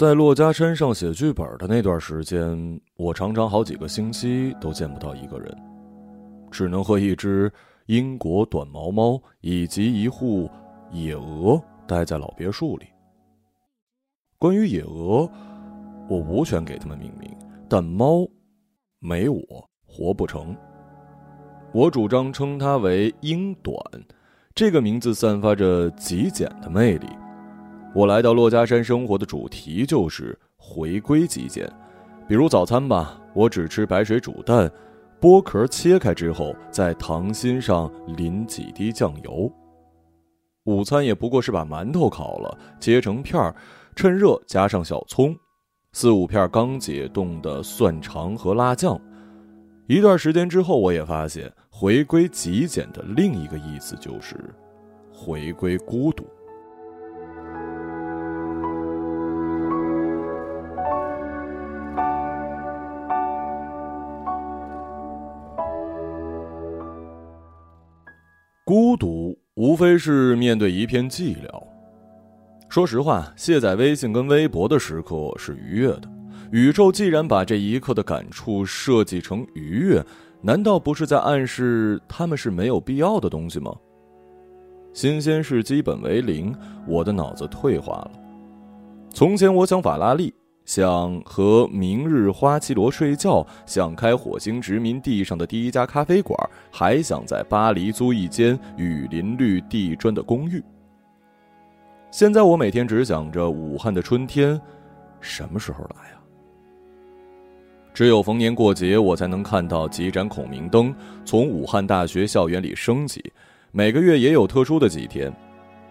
在珞珈山上写剧本的那段时间，我常常好几个星期都见不到一个人，只能和一只英国短毛猫以及一户野鹅待在老别墅里。关于野鹅，我无权给它们命名，但猫没我活不成。我主张称它为英短，这个名字散发着极简的魅力。我来到珞珈山生活的主题就是回归极简，比如早餐吧，我只吃白水煮蛋，剥壳切开之后，在糖心上淋几滴酱油。午餐也不过是把馒头烤了，切成片儿，趁热加上小葱，四五片刚解冻的蒜肠和辣酱。一段时间之后，我也发现回归极简的另一个意思就是回归孤独。孤独无非是面对一片寂寥。说实话，卸载微信跟微博的时刻是愉悦的。宇宙既然把这一刻的感触设计成愉悦，难道不是在暗示他们是没有必要的东西吗？新鲜事基本为零，我的脑子退化了。从前我想法拉利。想和明日花绮罗睡觉，想开火星殖民地上的第一家咖啡馆，还想在巴黎租一间雨林绿地砖的公寓。现在我每天只想着武汉的春天什么时候来啊？只有逢年过节，我才能看到几盏孔明灯从武汉大学校园里升起。每个月也有特殊的几天。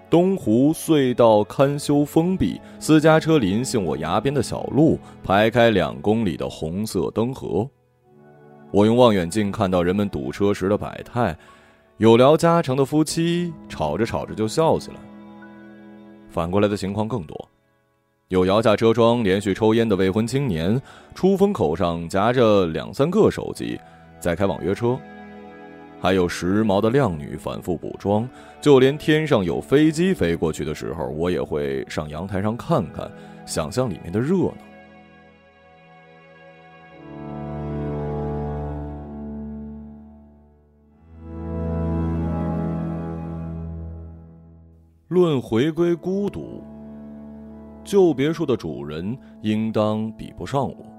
东湖隧道堪修封闭，私家车临幸我崖边的小路，排开两公里的红色灯河。我用望远镜看到人们堵车时的百态，有聊家常的夫妻吵着吵着就笑起来。反过来的情况更多，有摇下车窗连续抽烟的未婚青年，出风口上夹着两三个手机，在开网约车。还有时髦的靓女反复补妆，就连天上有飞机飞过去的时候，我也会上阳台上看看，想象里面的热闹。论回归孤独，旧别墅的主人应当比不上我。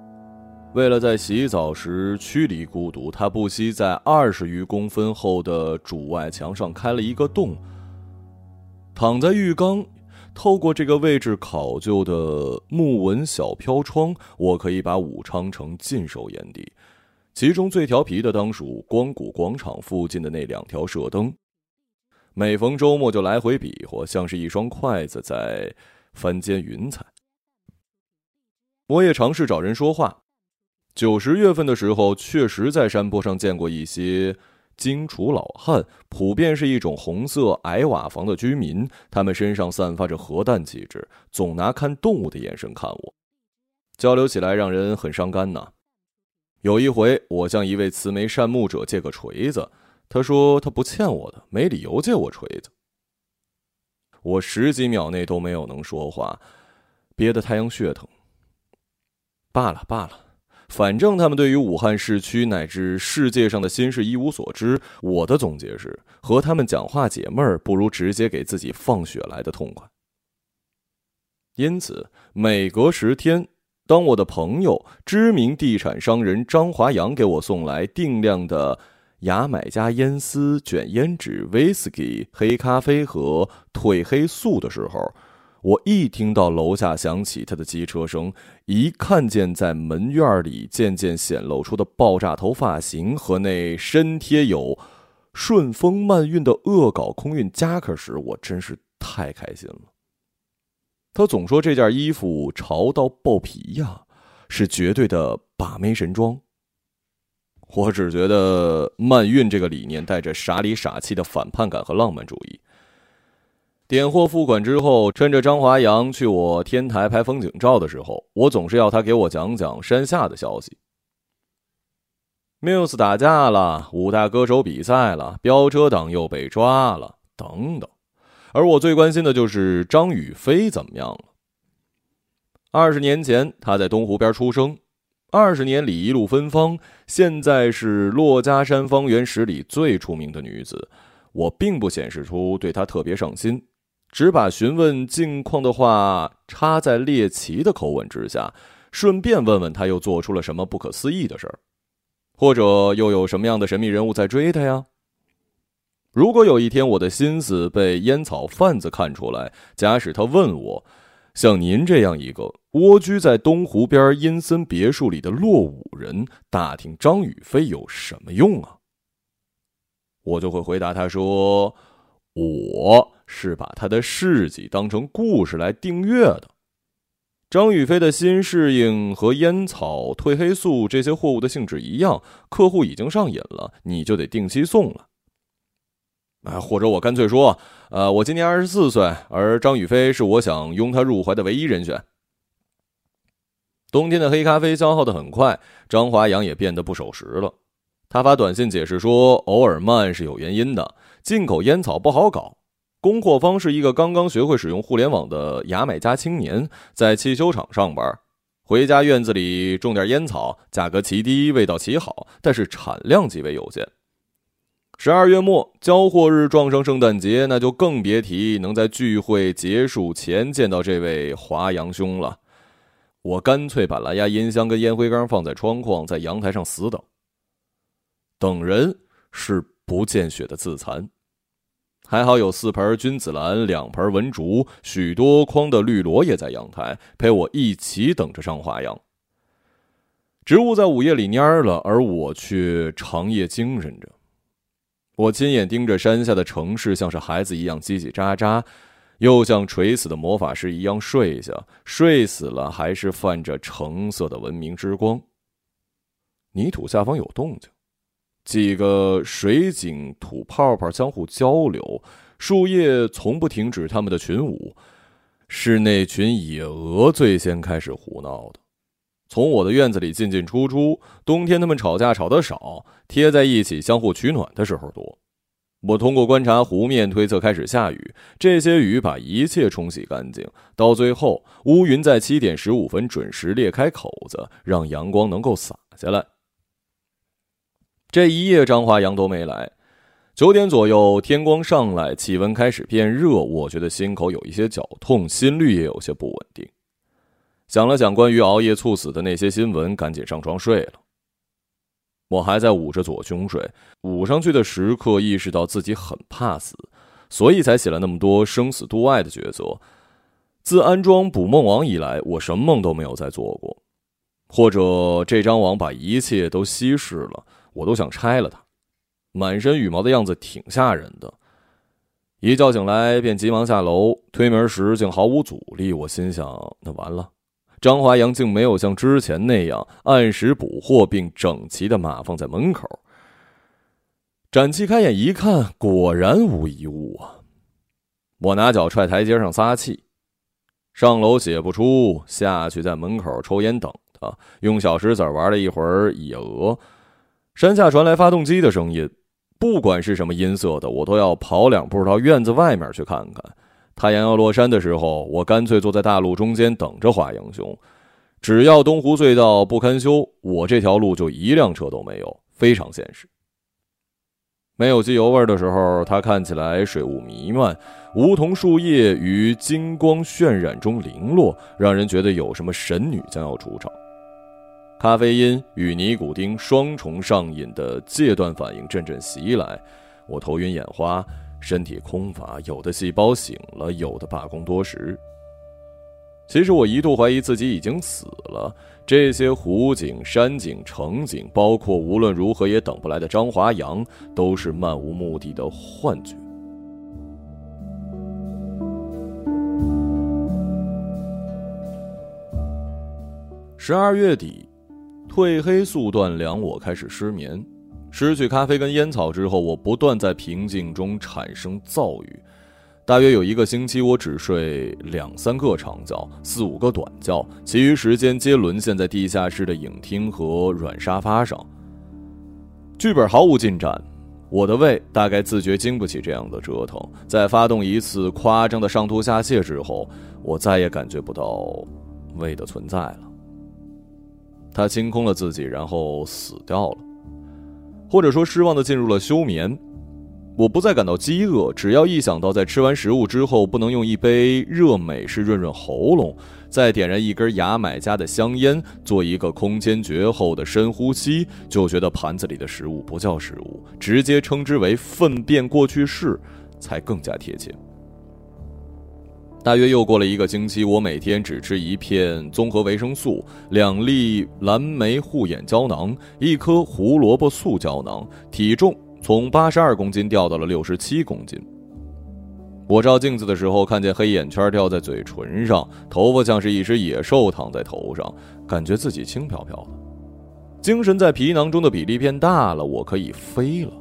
为了在洗澡时驱离孤独，他不惜在二十余公分厚的主外墙上开了一个洞。躺在浴缸，透过这个位置考究的木纹小飘窗，我可以把武昌城尽收眼底。其中最调皮的当属光谷广场附近的那两条射灯，每逢周末就来回比划，像是一双筷子在翻煎云彩。我也尝试找人说话。九十月份的时候，确实在山坡上见过一些荆楚老汉，普遍是一种红色矮瓦房的居民。他们身上散发着核弹气质，总拿看动物的眼神看我，交流起来让人很伤肝呐。有一回，我向一位慈眉善目者借个锤子，他说他不欠我的，没理由借我锤子。我十几秒内都没有能说话，憋得太阳穴疼。罢了罢了。反正他们对于武汉市区乃至世界上的心事一无所知。我的总结是：和他们讲话解闷儿，不如直接给自己放血来的痛快。因此，每隔十天，当我的朋友知名地产商人张华阳给我送来定量的牙买加烟丝卷烟纸、威士忌、黑咖啡和褪黑素的时候，我一听到楼下响起他的机车声，一看见在门院里渐渐显露出的爆炸头发型和那身贴有“顺丰慢运”的恶搞空运夹克时，我真是太开心了。他总说这件衣服潮到爆皮呀，是绝对的把妹神装。我只觉得慢运这个理念带着傻里傻气的反叛感和浪漫主义。点货付款之后，趁着张华阳去我天台拍风景照的时候，我总是要他给我讲讲山下的消息。Muse 打架了，五大歌手比赛了，飙车党又被抓了，等等。而我最关心的就是张雨霏怎么样了。二十年前，她在东湖边出生；二十年里一路芬芳，现在是珞珈山方圆十里最出名的女子。我并不显示出对她特别上心，只把询问近况的话插在猎奇的口吻之下，顺便问问他又做出了什么不可思议的事儿，或者又有什么样的神秘人物在追他呀？如果有一天我的心思被烟草贩子看出来，假使他问我。像您这样一个蜗居在东湖边阴森别墅里的落伍人，打听张雨飞有什么用啊？我就会回答他说：“我是把他的事迹当成故事来订阅的。张雨飞的新适应和烟草、褪黑素这些货物的性质一样，客户已经上瘾了，你就得定期送了。”啊，或者我干脆说，呃，我今年二十四岁，而张雨霏是我想拥她入怀的唯一人选。冬天的黑咖啡消耗的很快，张华阳也变得不守时了。他发短信解释说，偶尔慢是有原因的，进口烟草不好搞，供货方是一个刚刚学会使用互联网的牙买加青年，在汽修厂上班，回家院子里种点烟草，价格奇低，味道奇好，但是产量极为有限。十二月末交货日撞上圣诞节，那就更别提能在聚会结束前见到这位华阳兄了。我干脆把蓝牙音箱跟烟灰缸放在窗框，在阳台上死等。等人是不见血的自残。还好有四盆君子兰，两盆文竹，许多筐的绿萝也在阳台陪我一起等着上华阳。植物在午夜里蔫了，而我却长夜精神着。我亲眼盯着山下的城市，像是孩子一样叽叽喳喳，又像垂死的魔法师一样睡下。睡死了，还是泛着橙色的文明之光。泥土下方有动静，几个水井土泡泡相互交流，树叶从不停止他们的群舞。是那群野鹅最先开始胡闹的。从我的院子里进进出出，冬天他们吵架吵得少，贴在一起相互取暖的时候多。我通过观察湖面推测开始下雨，这些雨把一切冲洗干净，到最后乌云在七点十五分准时裂开口子，让阳光能够洒下来。这一夜张华阳都没来，九点左右天光上来，气温开始变热，我觉得心口有一些绞痛，心率也有些不稳定。想了想关于熬夜猝死的那些新闻，赶紧上床睡了。我还在捂着左胸睡，捂上去的时刻意识到自己很怕死，所以才写了那么多生死度外的角色。自安装捕梦网以来，我什么梦都没有再做过，或者这张网把一切都稀释了，我都想拆了它。满身羽毛的样子挺吓人的。一觉醒来便急忙下楼，推门时竟毫无阻力。我心想：那完了。张华阳竟没有像之前那样按时补货，并整齐的码放在门口。展气开眼一看，果然无一物啊！我拿脚踹台阶上撒气，上楼写不出，下去在门口抽烟等他，用小石子玩了一会儿野鹅。山下传来发动机的声音，不管是什么音色的，我都要跑两步到院子外面去看看。太阳要落山的时候，我干脆坐在大路中间等着华阳兄。只要东湖隧道不堪修，我这条路就一辆车都没有，非常现实。没有机油味的时候，它看起来水雾弥漫，梧桐树叶于金光渲染中零落，让人觉得有什么神女将要出场。咖啡因与尼古丁双重上瘾的戒断反应阵阵袭来，我头晕眼花。身体空乏，有的细胞醒了，有的罢工多时。其实我一度怀疑自己已经死了。这些湖景、山景、城景，包括无论如何也等不来的张华阳，都是漫无目的的幻觉。十二月底，褪黑素断粮，我开始失眠。失去咖啡跟烟草之后，我不断在平静中产生躁郁。大约有一个星期，我只睡两三个长觉，四五个短觉，其余时间皆沦陷在地下室的影厅和软沙发上。剧本毫无进展，我的胃大概自觉经不起这样的折腾。在发动一次夸张的上吐下泻之后，我再也感觉不到胃的存在了。他清空了自己，然后死掉了，或者说失望的进入了休眠。我不再感到饥饿，只要一想到在吃完食物之后不能用一杯热美式润润喉咙，再点燃一根牙买加的香烟，做一个空前绝后的深呼吸，就觉得盘子里的食物不叫食物，直接称之为粪便过去式，才更加贴切。大约又过了一个星期，我每天只吃一片综合维生素，两粒蓝莓护眼胶囊，一颗胡萝卜素胶囊，体重从八十二公斤掉到了六十七公斤。我照镜子的时候，看见黑眼圈掉在嘴唇上，头发像是一只野兽躺在头上，感觉自己轻飘飘的，精神在皮囊中的比例变大了，我可以飞了。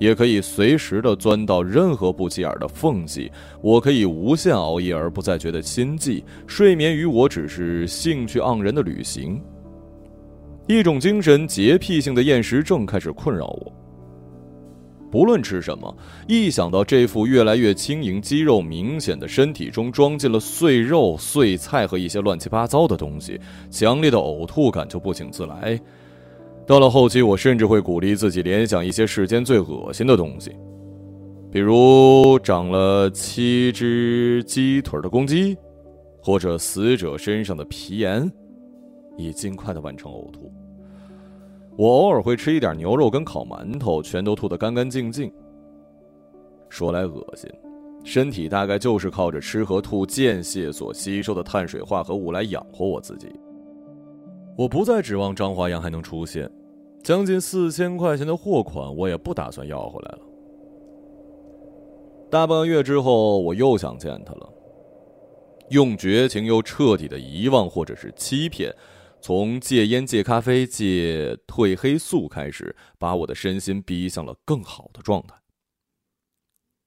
也可以随时的钻到任何不起眼的缝隙，我可以无限熬夜而不再觉得心悸。睡眠于我只是兴趣盎然的旅行。一种精神洁癖性的厌食症开始困扰我。不论吃什么，一想到这副越来越轻盈、肌肉明显的身体中装进了碎肉、碎菜和一些乱七八糟的东西，强烈的呕吐感就不请自来。到了后期，我甚至会鼓励自己联想一些世间最恶心的东西，比如长了七只鸡腿的公鸡，或者死者身上的皮炎，以尽快的完成呕吐。我偶尔会吃一点牛肉跟烤馒头，全都吐得干干净净。说来恶心，身体大概就是靠着吃和吐间歇所吸收的碳水化合物来养活我自己。我不再指望张华阳还能出现。将近四千块钱的货款，我也不打算要回来了。大半个月之后，我又想见他了，用绝情又彻底的遗忘或者是欺骗，从戒烟、戒咖啡、戒褪黑素开始，把我的身心逼向了更好的状态。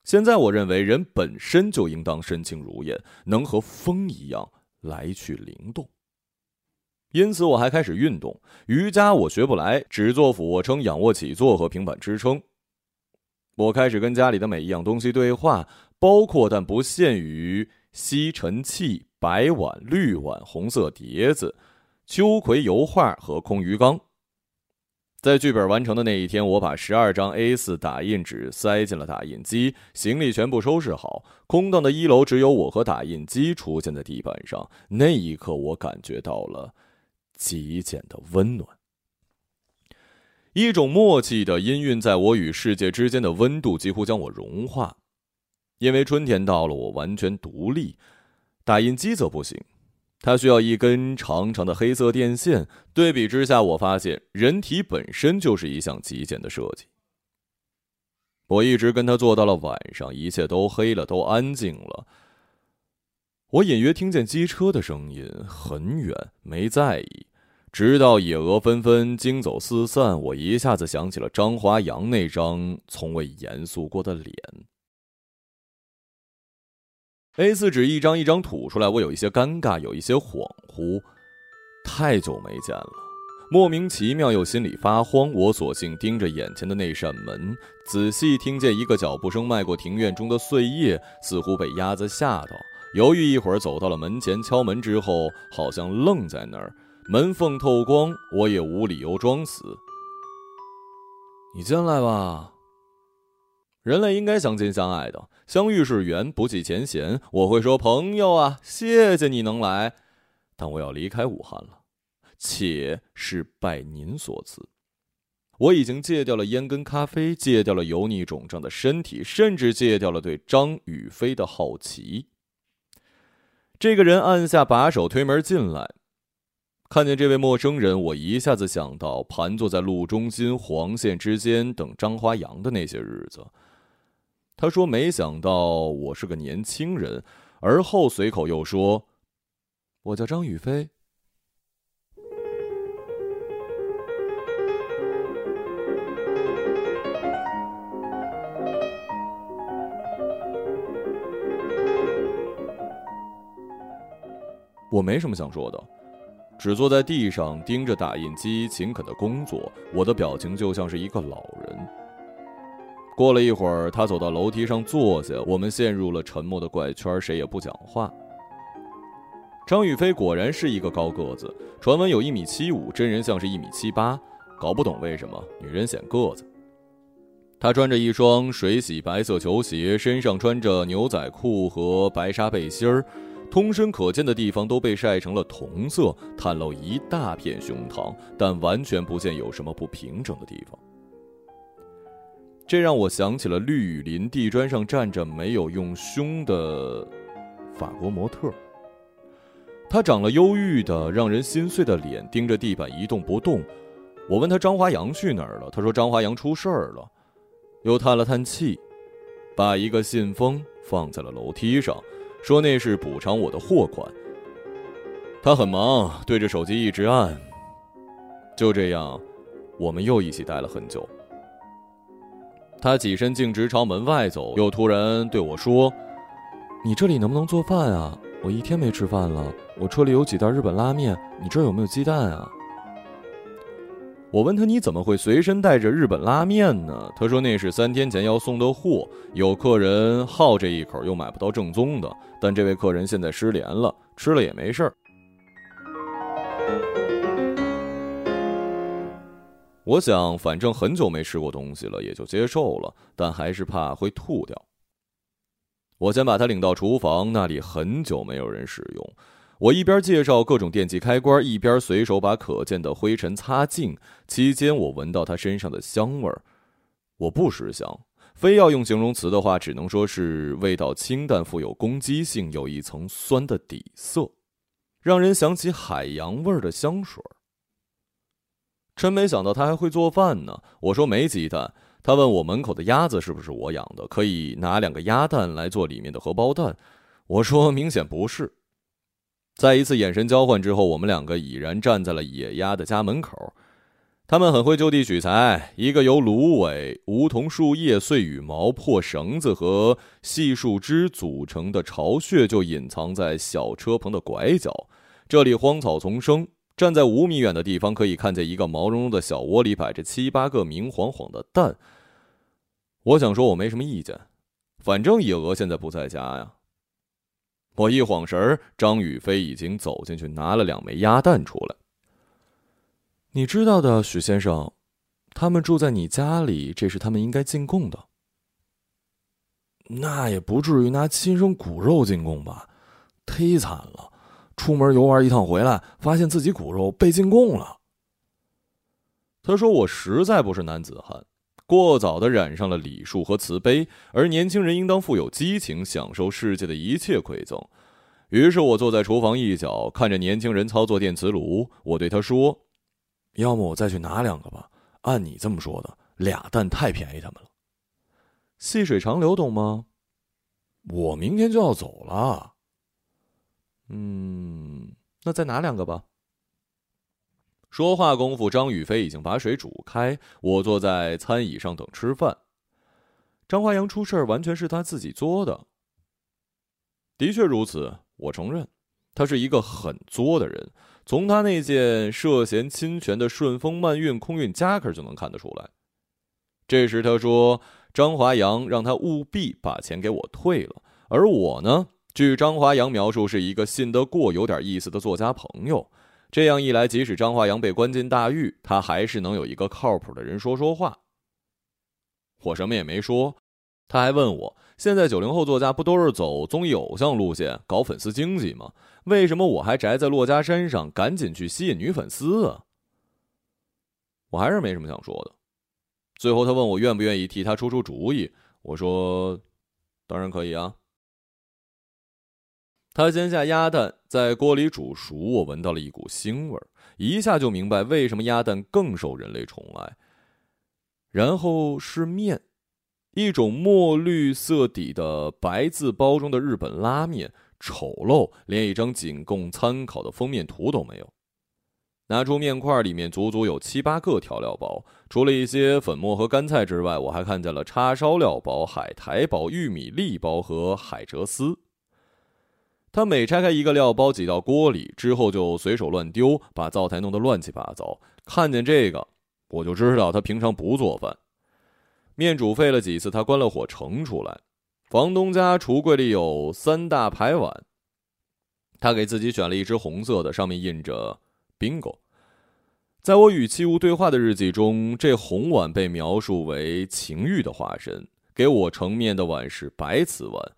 现在，我认为人本身就应当身轻如燕，能和风一样来去灵动。因此，我还开始运动瑜伽。我学不来，只做俯卧撑、仰卧起坐和平板支撑。我开始跟家里的每一样东西对话，包括但不限于吸尘器、白碗、绿碗、红色碟子、秋葵油画和空鱼缸。在剧本完成的那一天，我把十二张 A4 打印纸塞进了打印机，行李全部收拾好，空荡的一楼只有我和打印机出现在地板上。那一刻，我感觉到了。极简的温暖，一种默契的氤氲在我与世界之间的温度，几乎将我融化。因为春天到了，我完全独立。打印机则不行，它需要一根长长的黑色电线。对比之下，我发现人体本身就是一项极简的设计。我一直跟他做到了晚上，一切都黑了，都安静了。我隐约听见机车的声音，很远，没在意。直到野鹅纷纷惊走四散，我一下子想起了张华阳那张从未严肃过的脸。A 四纸一张一张吐出来，我有一些尴尬，有一些恍惚。太久没见了，莫名其妙又心里发慌。我索性盯着眼前的那扇门，仔细听见一个脚步声迈过庭院中的碎叶，似乎被鸭子吓到。犹豫一会儿，走到了门前，敲门之后，好像愣在那儿。门缝透光，我也无理由装死。你进来吧。人类应该相亲相爱的，相遇是缘，不计前嫌。我会说朋友啊，谢谢你能来，但我要离开武汉了，且是拜您所赐。我已经戒掉了烟跟咖啡，戒掉了油腻肿胀的身体，甚至戒掉了对张雨霏的好奇。这个人按下把手，推门进来，看见这位陌生人，我一下子想到盘坐在路中心黄线之间等张华阳的那些日子。他说：“没想到我是个年轻人。”而后随口又说：“我叫张雨飞。”我没什么想说的，只坐在地上盯着打印机，勤恳的工作。我的表情就像是一个老人。过了一会儿，他走到楼梯上坐下，我们陷入了沉默的怪圈，谁也不讲话。张雨霏果然是一个高个子，传闻有一米七五，真人像是一米七八，搞不懂为什么女人显个子。她穿着一双水洗白色球鞋，身上穿着牛仔裤和白纱背心儿。通身可见的地方都被晒成了铜色，袒露一大片胸膛，但完全不见有什么不平整的地方。这让我想起了绿雨林地砖上站着没有用胸的法国模特。他长了忧郁的、让人心碎的脸，盯着地板一动不动。我问他张华阳去哪儿了，他说张华阳出事儿了，又叹了叹气，把一个信封放在了楼梯上。说那是补偿我的货款。他很忙，对着手机一直按。就这样，我们又一起待了很久。他起身径直朝门外走，又突然对我说：“你这里能不能做饭啊？我一天没吃饭了。我车里有几袋日本拉面，你这儿有没有鸡蛋啊？”我问他：“你怎么会随身带着日本拉面呢？”他说：“那是三天前要送的货，有客人好这一口，又买不到正宗的。但这位客人现在失联了，吃了也没事儿。”我想，反正很久没吃过东西了，也就接受了，但还是怕会吐掉。我先把他领到厨房，那里很久没有人使用。我一边介绍各种电器开关，一边随手把可见的灰尘擦净。期间，我闻到他身上的香味儿。我不识香，非要用形容词的话，只能说是味道清淡，富有攻击性，有一层酸的底色，让人想起海洋味儿的香水。真没想到他还会做饭呢。我说没鸡蛋，他问我门口的鸭子是不是我养的，可以拿两个鸭蛋来做里面的荷包蛋。我说明显不是。在一次眼神交换之后，我们两个已然站在了野鸭的家门口。他们很会就地取材，一个由芦苇、梧桐树叶、碎羽毛、破绳子和细树枝组成的巢穴就隐藏在小车棚的拐角。这里荒草丛生，站在五米远的地方可以看见一个毛茸茸的小窝里摆着七八个明晃晃的蛋。我想说，我没什么意见，反正野鹅现在不在家呀。我一晃神儿，张雨飞已经走进去，拿了两枚鸭蛋出来。你知道的，许先生，他们住在你家里，这是他们应该进贡的。那也不至于拿亲生骨肉进贡吧？忒惨了！出门游玩一趟回来，发现自己骨肉被进贡了。他说：“我实在不是男子汉。”过早的染上了礼数和慈悲，而年轻人应当富有激情，享受世界的一切馈赠。于是我坐在厨房一角，看着年轻人操作电磁炉。我对他说：“要么我再去拿两个吧。按你这么说的，俩蛋太便宜他们了。细水长流，懂吗？我明天就要走了。嗯，那再拿两个吧。”说话功夫，张雨霏已经把水煮开。我坐在餐椅上等吃饭。张华阳出事儿，完全是他自己作的。的确如此，我承认，他是一个很作的人。从他那件涉嫌侵权的顺丰慢运空运夹克就能看得出来。这时他说：“张华阳让他务必把钱给我退了。”而我呢，据张华阳描述，是一个信得过、有点意思的作家朋友。这样一来，即使张华阳被关进大狱，他还是能有一个靠谱的人说说话。我什么也没说，他还问我：现在九零后作家不都是走综艺偶像路线，搞粉丝经济吗？为什么我还宅在珞珈山上，赶紧去吸引女粉丝啊？我还是没什么想说的。最后，他问我愿不愿意替他出出主意，我说：当然可以啊。他煎下鸭蛋，在锅里煮熟，我闻到了一股腥味儿，一下就明白为什么鸭蛋更受人类宠爱。然后是面，一种墨绿色底的白字包装的日本拉面，丑陋，连一张仅供参考的封面图都没有。拿出面块，里面足足有七八个调料包，除了一些粉末和干菜之外，我还看见了叉烧料包、海苔包、玉米粒包和海蜇丝。他每拆开一个料包，挤到锅里之后就随手乱丢，把灶台弄得乱七八糟。看见这个，我就知道他平常不做饭。面煮沸了几次，他关了火盛出来。房东家橱柜里有三大排碗，他给自己选了一只红色的，上面印着 “bingo”。在我与器物对话的日记中，这红碗被描述为情欲的化身。给我盛面的碗是白瓷碗。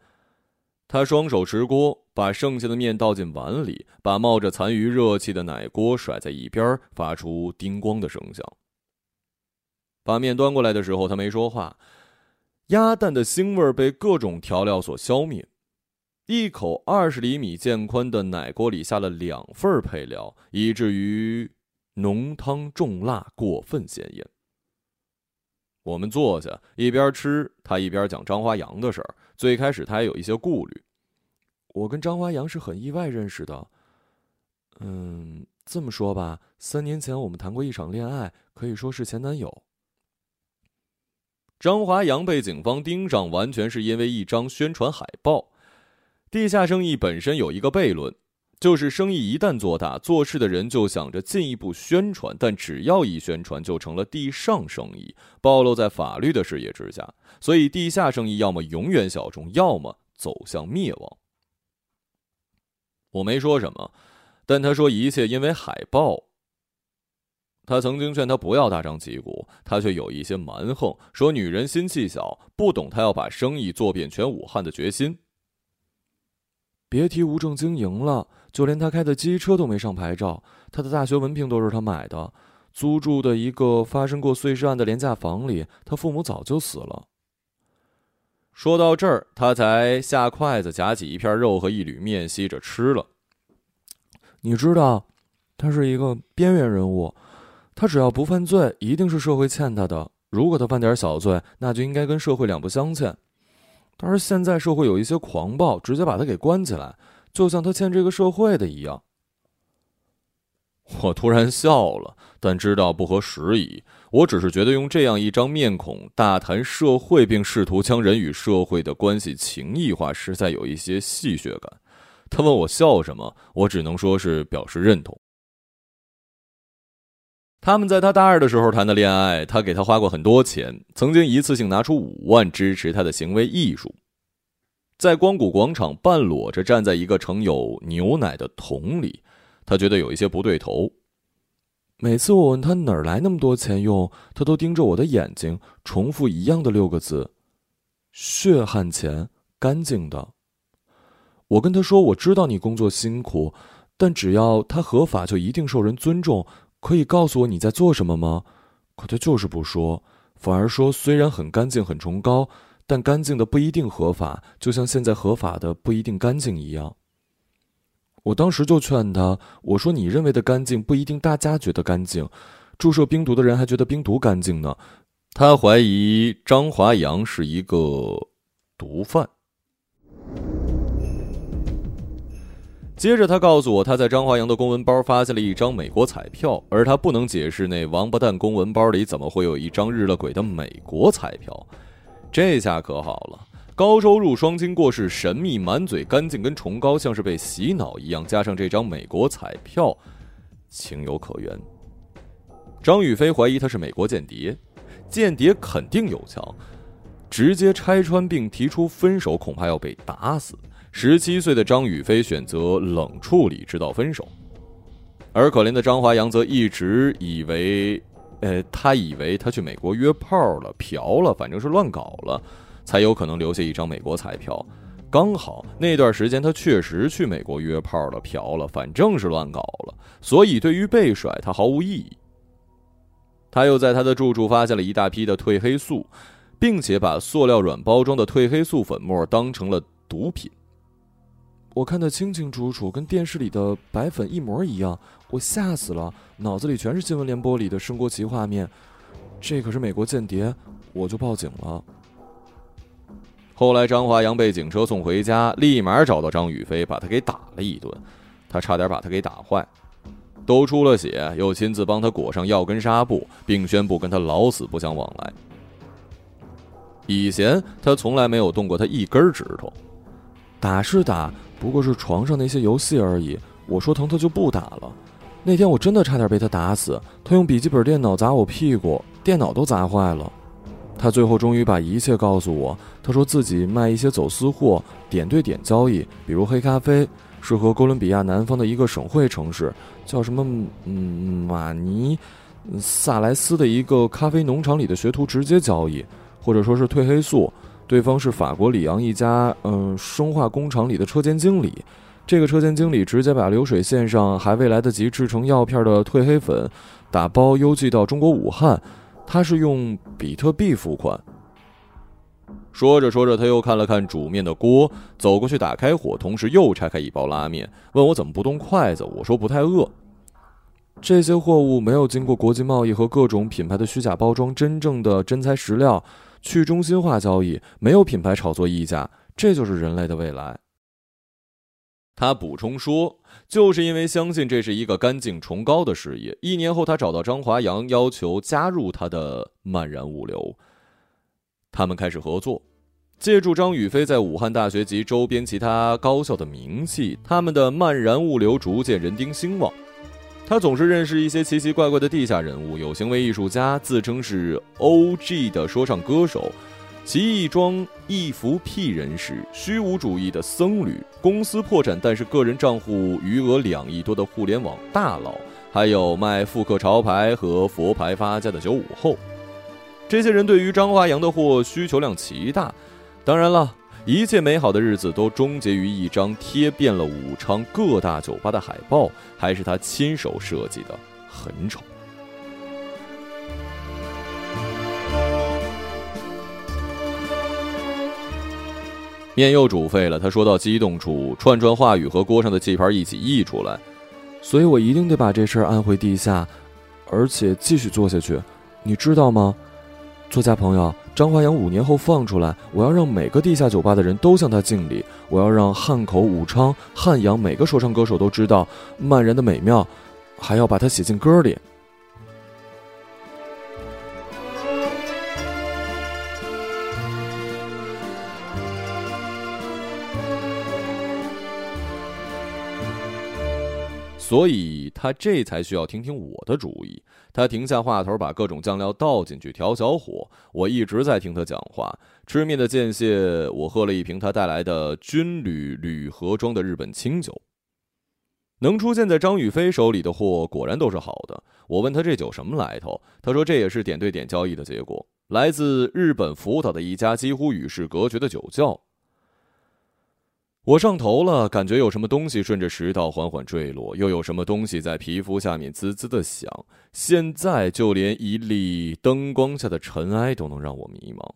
他双手持锅，把剩下的面倒进碗里，把冒着残余热气的奶锅甩在一边，发出叮咣的声响。把面端过来的时候，他没说话。鸭蛋的腥味被各种调料所消灭。一口二十厘米见宽的奶锅里下了两份配料，以至于。浓汤重辣，过分鲜艳。我们坐下，一边吃，他一边讲张华阳的事儿。最开始他也有一些顾虑。我跟张华阳是很意外认识的。嗯，这么说吧，三年前我们谈过一场恋爱，可以说是前男友。张华阳被警方盯上，完全是因为一张宣传海报。地下生意本身有一个悖论。就是生意一旦做大，做事的人就想着进一步宣传，但只要一宣传，就成了地上生意，暴露在法律的视野之下。所以地下生意要么永远小众，要么走向灭亡。我没说什么，但他说一切因为海报。他曾经劝他不要大张旗鼓，他却有一些蛮横，说女人心气小，不懂他要把生意做遍全武汉的决心。别提无证经营了。就连他开的机车都没上牌照，他的大学文凭都是他买的，租住的一个发生过碎尸案的廉价房里，他父母早就死了。说到这儿，他才下筷子夹起一片肉和一缕面，吸着吃了。你知道，他是一个边缘人物，他只要不犯罪，一定是社会欠他的；如果他犯点小罪，那就应该跟社会两不相欠。但是现在社会有一些狂暴，直接把他给关起来。就像他欠这个社会的一样，我突然笑了，但知道不合时宜。我只是觉得用这样一张面孔大谈社会，并试图将人与社会的关系情谊化，实在有一些戏谑感。他问我笑什么，我只能说是表示认同。他们在他大二的时候谈的恋爱，他给他花过很多钱，曾经一次性拿出五万支持他的行为艺术。在光谷广场半裸着站在一个盛有牛奶的桶里，他觉得有一些不对头。每次我问他哪儿来那么多钱用，他都盯着我的眼睛，重复一样的六个字：“血汗钱，干净的。”我跟他说：“我知道你工作辛苦，但只要他合法，就一定受人尊重。可以告诉我你在做什么吗？”可他就是不说，反而说：“虽然很干净，很崇高。”但干净的不一定合法，就像现在合法的不一定干净一样。我当时就劝他，我说：“你认为的干净不一定大家觉得干净，注射冰毒的人还觉得冰毒干净呢。”他怀疑张华阳是一个毒贩。接着，他告诉我，他在张华阳的公文包发现了一张美国彩票，而他不能解释那王八蛋公文包里怎么会有一张日了鬼的美国彩票。这下可好了，高收入双亲过世，神秘满嘴干净跟崇高，像是被洗脑一样，加上这张美国彩票，情有可原。张宇飞怀疑他是美国间谍，间谍肯定有枪，直接拆穿并提出分手，恐怕要被打死。十七岁的张宇飞选择冷处理，直到分手，而可怜的张华阳则一直以为。呃，他以为他去美国约炮了、嫖了，反正是乱搞了，才有可能留下一张美国彩票。刚好那段时间他确实去美国约炮了、嫖了，反正是乱搞了，所以对于被甩他毫无意义。他又在他的住处发现了一大批的褪黑素，并且把塑料软包装的褪黑素粉末当成了毒品。我看得清清楚楚，跟电视里的白粉一模一样，我吓死了，脑子里全是新闻联播里的升国旗画面。这可是美国间谍，我就报警了。后来张华阳被警车送回家，立马找到张宇飞，把他给打了一顿，他差点把他给打坏，都出了血，又亲自帮他裹上药跟纱布，并宣布跟他老死不相往来。以前他从来没有动过他一根指头，打是打。不过是床上那些游戏而已。我说疼，他就不打了。那天我真的差点被他打死，他用笔记本电脑砸我屁股，电脑都砸坏了。他最后终于把一切告诉我。他说自己卖一些走私货，点对点交易，比如黑咖啡，是和哥伦比亚南方的一个省会城市，叫什么嗯马尼萨莱斯的一个咖啡农场里的学徒直接交易，或者说是褪黑素。对方是法国里昂一家嗯生化工厂里的车间经理，这个车间经理直接把流水线上还未来得及制成药片的褪黑粉打包邮寄到中国武汉，他是用比特币付款。说着说着，他又看了看煮面的锅，走过去打开火，同时又拆开一包拉面，问我怎么不动筷子。我说不太饿。这些货物没有经过国际贸易和各种品牌的虚假包装，真正的真材实料。去中心化交易，没有品牌炒作溢价，这就是人类的未来。他补充说：“就是因为相信这是一个干净崇高的事业，一年后他找到张华阳，要求加入他的漫然物流。他们开始合作，借助张宇飞在武汉大学及周边其他高校的名气，他们的漫然物流逐渐人丁兴旺。”他总是认识一些奇奇怪怪的地下人物，有行为艺术家，自称是 O.G. 的说唱歌手，奇异装异服癖人士，虚无主义的僧侣，公司破产但是个人账户余额两亿多的互联网大佬，还有卖复刻潮牌和佛牌发家的九五后。这些人对于张华阳的货需求量极大，当然了。一切美好的日子都终结于一张贴遍了武昌各大酒吧的海报，还是他亲手设计的，很丑。面又煮沸了，他说到激动处，串串话语和锅上的气泡一起溢出来，所以我一定得把这事儿安回地下，而且继续做下去，你知道吗？作家朋友张华阳五年后放出来，我要让每个地下酒吧的人都向他敬礼。我要让汉口、武昌、汉阳每个说唱歌手都知道曼然的美妙，还要把它写进歌里。所以他这才需要听听我的主意。他停下话头，把各种酱料倒进去，调小火。我一直在听他讲话。吃面的间歇，我喝了一瓶他带来的军旅铝盒装的日本清酒。能出现在张宇飞手里的货，果然都是好的。我问他这酒什么来头，他说这也是点对点交易的结果，来自日本福岛的一家几乎与世隔绝的酒窖。我上头了，感觉有什么东西顺着食道缓缓坠落，又有什么东西在皮肤下面滋滋的响。现在就连一粒灯光下的尘埃都能让我迷茫。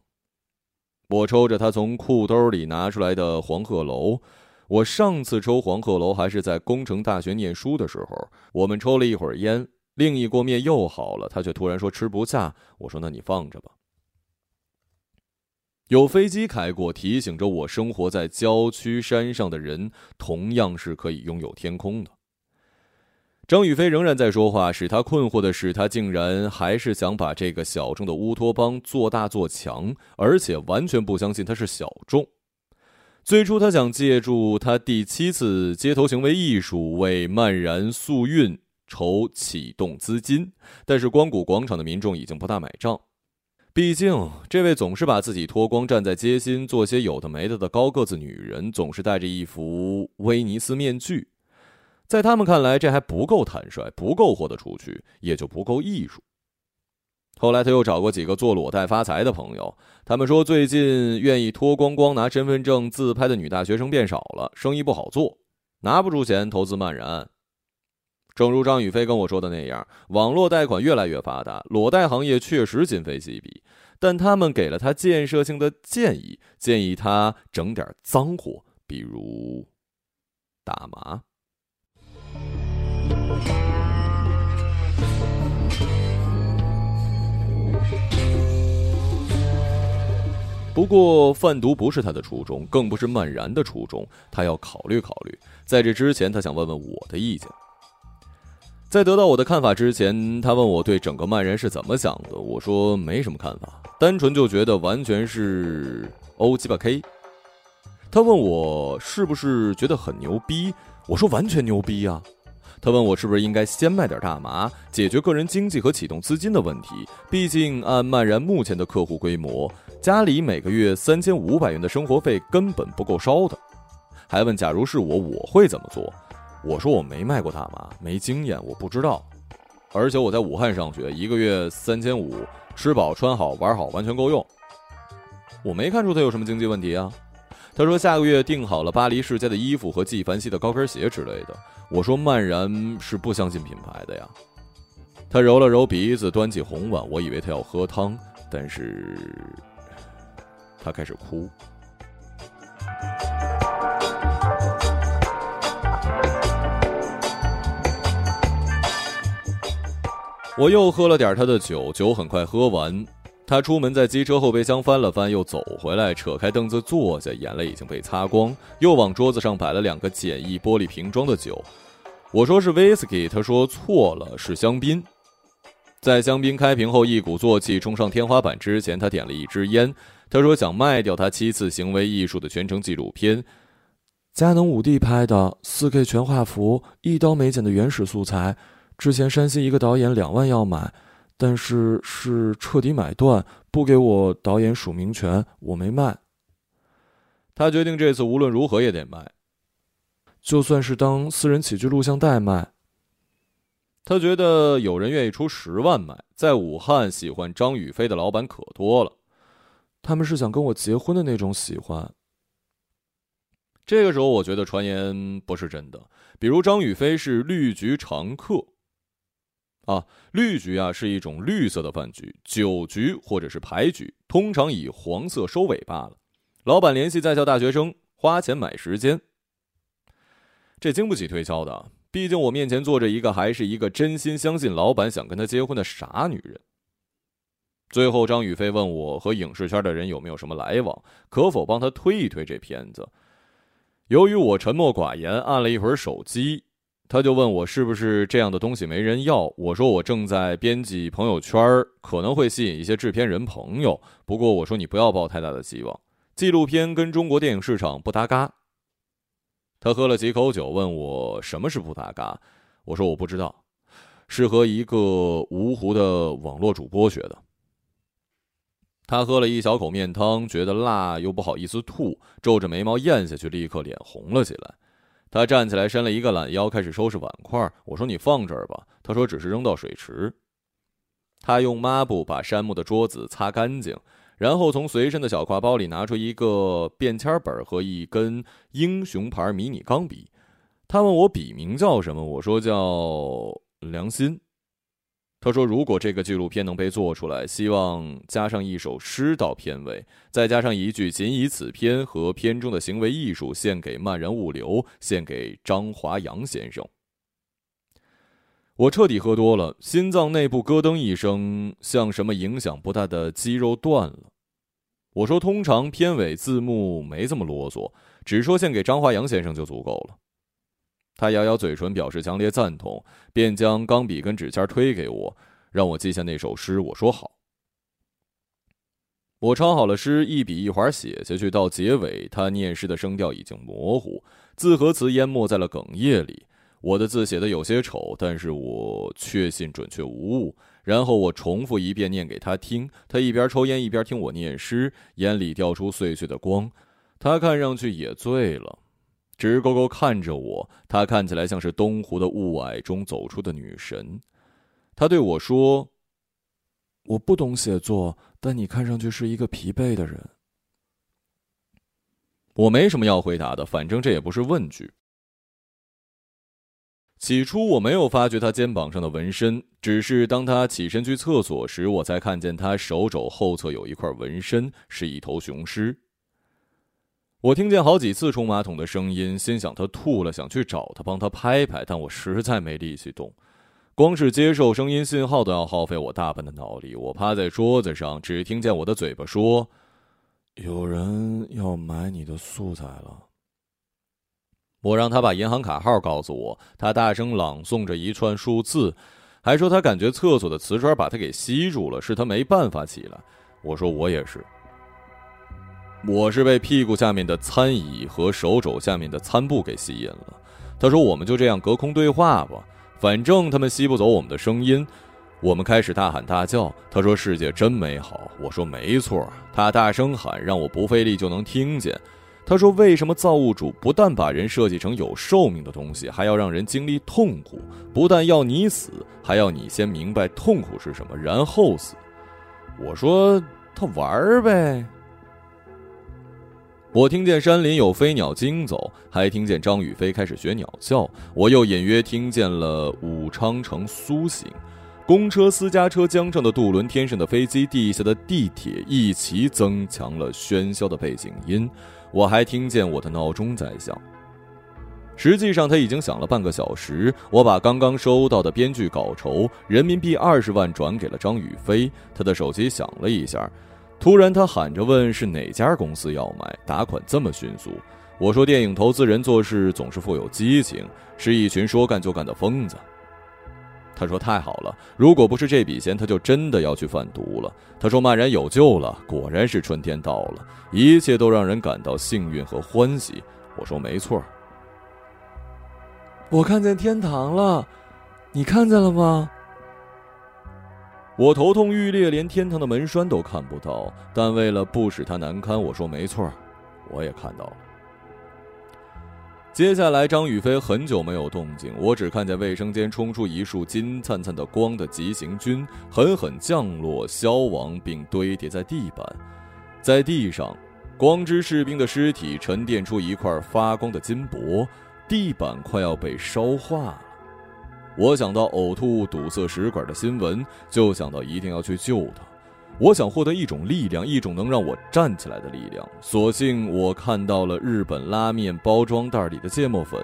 我抽着他从裤兜里拿出来的黄鹤楼，我上次抽黄鹤楼还是在工程大学念书的时候。我们抽了一会儿烟，另一锅面又好了，他却突然说吃不下。我说那你放着吧。有飞机开过，提醒着我，生活在郊区山上的人同样是可以拥有天空的。张宇飞仍然在说话，使他困惑的是，他竟然还是想把这个小众的乌托邦做大做强，而且完全不相信他是小众。最初，他想借助他第七次街头行为艺术为漫然速运筹启动资金，但是光谷广场的民众已经不大买账。毕竟，这位总是把自己脱光站在街心做些有的没的的高个子女人，总是戴着一副威尼斯面具，在他们看来，这还不够坦率，不够豁得出去，也就不够艺术。后来，他又找过几个做裸贷发财的朋友，他们说最近愿意脱光光拿身份证自拍的女大学生变少了，生意不好做，拿不出钱投资漫然。正如张宇飞跟我说的那样，网络贷款越来越发达，裸贷行业确实今非昔比。但他们给了他建设性的建议，建议他整点脏货，比如大麻。不过贩毒不是他的初衷，更不是漫然的初衷。他要考虑考虑。在这之前，他想问问我的意见。在得到我的看法之前，他问我对整个漫然是怎么想的。我说没什么看法，单纯就觉得完全是 O 鸡巴 K。他问我是不是觉得很牛逼，我说完全牛逼啊。他问我是不是应该先卖点大麻，解决个人经济和启动资金的问题。毕竟按漫然目前的客户规模，家里每个月三千五百元的生活费根本不够烧的。还问假如是我，我会怎么做？我说我没卖过大麻，没经验，我不知道。而且我在武汉上学，一个月三千五，吃饱穿好玩好，完全够用。我没看出他有什么经济问题啊。他说下个月订好了巴黎世家的衣服和纪梵希的高跟鞋之类的。我说曼然是不相信品牌的呀。他揉了揉鼻子，端起红碗，我以为他要喝汤，但是他开始哭。我又喝了点他的酒，酒很快喝完。他出门在机车后备箱翻了翻，又走回来，扯开凳子坐下，眼泪已经被擦光，又往桌子上摆了两个简易玻璃瓶装的酒。我说是威士忌，他说错了，是香槟。在香槟开瓶后，一鼓作气冲上天花板之前，他点了一支烟。他说想卖掉他七次行为艺术的全程纪录片，佳能五 D 拍的四 K 全画幅，一刀没剪的原始素材。之前山西一个导演两万要买，但是是彻底买断，不给我导演署名权，我没卖。他决定这次无论如何也得卖，就算是当私人起居录像带卖。他觉得有人愿意出十万买，在武汉喜欢张雨霏的老板可多了，他们是想跟我结婚的那种喜欢。这个时候，我觉得传言不是真的，比如张雨霏是绿局常客。啊，绿局啊是一种绿色的饭局，酒局或者是牌局，通常以黄色收尾罢了。老板联系在校大学生，花钱买时间。这经不起推敲的，毕竟我面前坐着一个还是一个真心相信老板想跟他结婚的傻女人。最后，张雨霏问我和影视圈的人有没有什么来往，可否帮他推一推这片子。由于我沉默寡言，按了一会儿手机。他就问我是不是这样的东西没人要？我说我正在编辑朋友圈，可能会吸引一些制片人朋友。不过我说你不要抱太大的希望，纪录片跟中国电影市场不搭嘎。他喝了几口酒，问我什么是不搭嘎？我说我不知道，是和一个芜湖的网络主播学的。他喝了一小口面汤，觉得辣又不好意思吐，皱着眉毛咽下去，立刻脸红了起来。他站起来，伸了一个懒腰，开始收拾碗筷。我说：“你放这儿吧。”他说：“只是扔到水池。”他用抹布把山木的桌子擦干净，然后从随身的小挎包里拿出一个便签本和一根英雄牌迷你钢笔。他问我笔名叫什么，我说叫良心。他说：“如果这个纪录片能被做出来，希望加上一首诗到片尾，再加上一句‘仅以此片和片中的行为艺术献给漫然物流，献给张华阳先生’。”我彻底喝多了，心脏内部咯噔一声，像什么影响不大的肌肉断了。我说：“通常片尾字幕没这么啰嗦，只说献给张华阳先生就足够了。”他咬咬嘴唇，表示强烈赞同，便将钢笔跟纸签推给我，让我记下那首诗。我说好。我抄好了诗，一笔一划写下去。到结尾，他念诗的声调已经模糊，字和词淹没在了哽咽里。我的字写的有些丑，但是我确信准确无误。然后我重复一遍念给他听，他一边抽烟一边听我念诗，眼里掉出碎碎的光。他看上去也醉了。直勾勾看着我，她看起来像是东湖的雾霭中走出的女神。她对我说：“我不懂写作，但你看上去是一个疲惫的人。”我没什么要回答的，反正这也不是问句。起初我没有发觉他肩膀上的纹身，只是当他起身去厕所时，我才看见他手肘后侧有一块纹身，是一头雄狮。我听见好几次冲马桶的声音，心想他吐了，想去找他帮他拍拍，但我实在没力气动，光是接受声音信号都要耗费我大半的脑力。我趴在桌子上，只听见我的嘴巴说：“有人要买你的素材了。”我让他把银行卡号告诉我，他大声朗诵着一串数字，还说他感觉厕所的瓷砖把他给吸住了，是他没办法起来。我说我也是。我是被屁股下面的餐椅和手肘下面的餐布给吸引了。他说：“我们就这样隔空对话吧，反正他们吸不走我们的声音。”我们开始大喊大叫。他说：“世界真美好。”我说：“没错。”他大声喊，让我不费力就能听见。他说：“为什么造物主不但把人设计成有寿命的东西，还要让人经历痛苦？不但要你死，还要你先明白痛苦是什么，然后死？”我说：“他玩儿呗。”我听见山林有飞鸟惊走，还听见张雨飞开始学鸟叫。我又隐约听见了武昌城苏醒，公车、私家车、江上的渡轮、天上的飞机、地下的地铁，一齐增强了喧嚣的背景音。我还听见我的闹钟在响。实际上，他已经响了半个小时。我把刚刚收到的编剧稿酬人民币二十万转给了张雨飞，他的手机响了一下。突然，他喊着问：“是哪家公司要买？打款这么迅速？”我说：“电影投资人做事总是富有激情，是一群说干就干的疯子。”他说：“太好了，如果不是这笔钱，他就真的要去贩毒了。”他说：“曼然有救了，果然是春天到了，一切都让人感到幸运和欢喜。”我说：“没错。”我看见天堂了，你看见了吗？我头痛欲裂，连天堂的门栓都看不到。但为了不使他难堪，我说没错，我也看到了。接下来，张雨飞很久没有动静，我只看见卫生间冲出一束金灿灿的光的急行军，狠狠降落、消亡，并堆叠在地板。在地上，光之士兵的尸体沉淀出一块发光的金箔，地板快要被烧化。我想到呕吐堵塞食管的新闻，就想到一定要去救他。我想获得一种力量，一种能让我站起来的力量。所幸我看到了日本拉面包装袋里的芥末粉，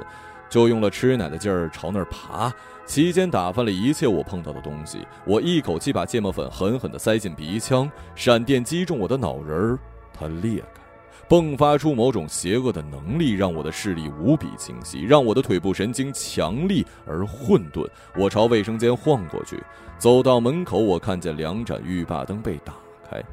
就用了吃奶的劲儿朝那儿爬，期间打翻了一切我碰到的东西。我一口气把芥末粉狠狠地塞进鼻腔，闪电击中我的脑仁儿，它裂开。迸发出某种邪恶的能力，让我的视力无比清晰，让我的腿部神经强力而混沌。我朝卫生间晃过去，走到门口，我看见两盏浴霸灯被打开，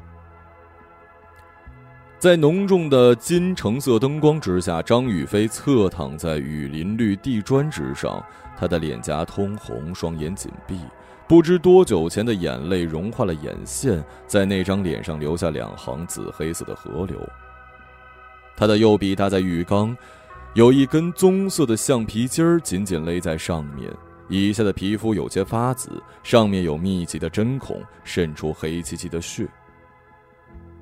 在浓重的金橙色灯光之下，张雨霏侧躺在雨林绿地砖之上，她的脸颊通红，双眼紧闭，不知多久前的眼泪融化了眼线，在那张脸上留下两行紫黑色的河流。他的右臂搭在浴缸，有一根棕色的橡皮筋儿紧紧勒在上面，以下的皮肤有些发紫，上面有密集的针孔，渗出黑漆漆的血。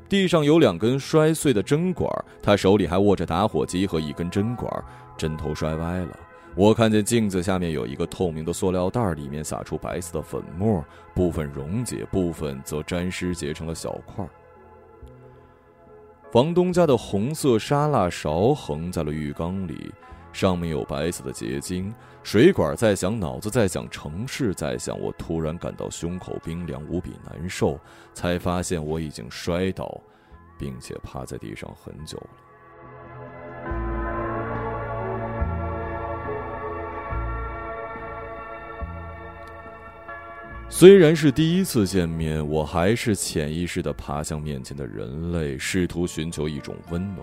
地上有两根摔碎的针管，他手里还握着打火机和一根针管，针头摔歪了。我看见镜子下面有一个透明的塑料袋，里面洒出白色的粉末，部分溶解，部分则沾湿结成了小块。房东家的红色沙拉勺横在了浴缸里，上面有白色的结晶。水管在响，脑子在响，城市在响。我突然感到胸口冰凉，无比难受，才发现我已经摔倒，并且趴在地上很久了。虽然是第一次见面，我还是潜意识的爬向面前的人类，试图寻求一种温暖。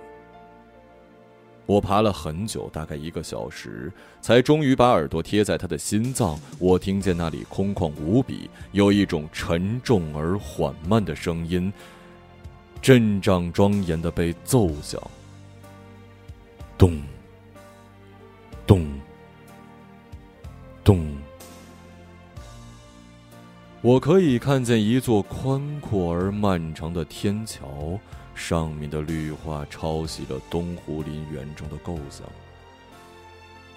我爬了很久，大概一个小时，才终于把耳朵贴在他的心脏。我听见那里空旷无比，有一种沉重而缓慢的声音，阵仗庄严的被奏响。咚，咚，咚。我可以看见一座宽阔而漫长的天桥，上面的绿化抄袭了东湖林园中的构想。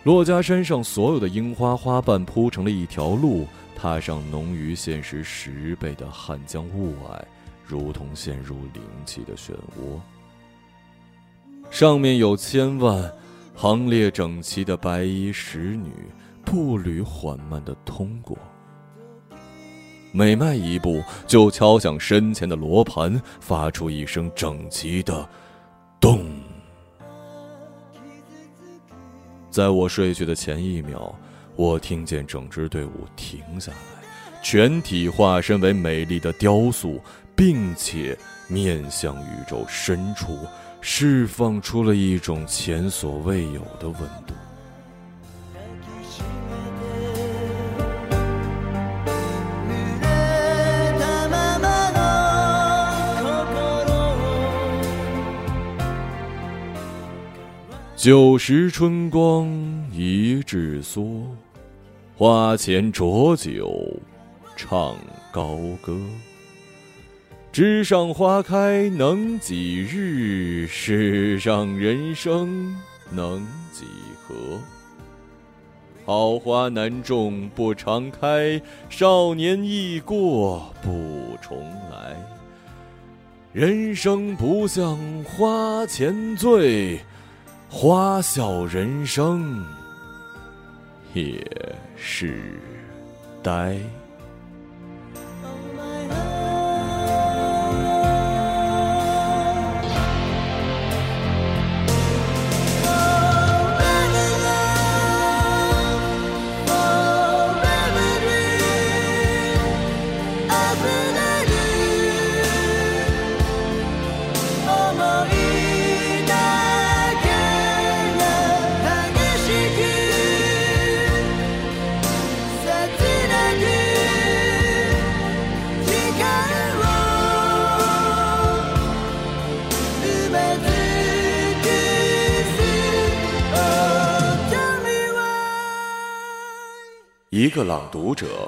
珞珈山上所有的樱花花瓣铺成了一条路，踏上浓于现实十倍的汉江雾霭，如同陷入灵气的漩涡。上面有千万行列整齐的白衣使女，步履缓慢的通过。每迈一步，就敲响身前的罗盘，发出一声整齐的“咚”。在我睡去的前一秒，我听见整支队伍停下来，全体化身为美丽的雕塑，并且面向宇宙深处，释放出了一种前所未有的温度。旧时春光一纸梭，花前浊酒唱高歌。枝上花开能几日？世上人生能几何？好花难种不常开，少年易过不重来。人生不像花前醉，花笑人生也是呆。一个朗读者，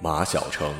马晓成。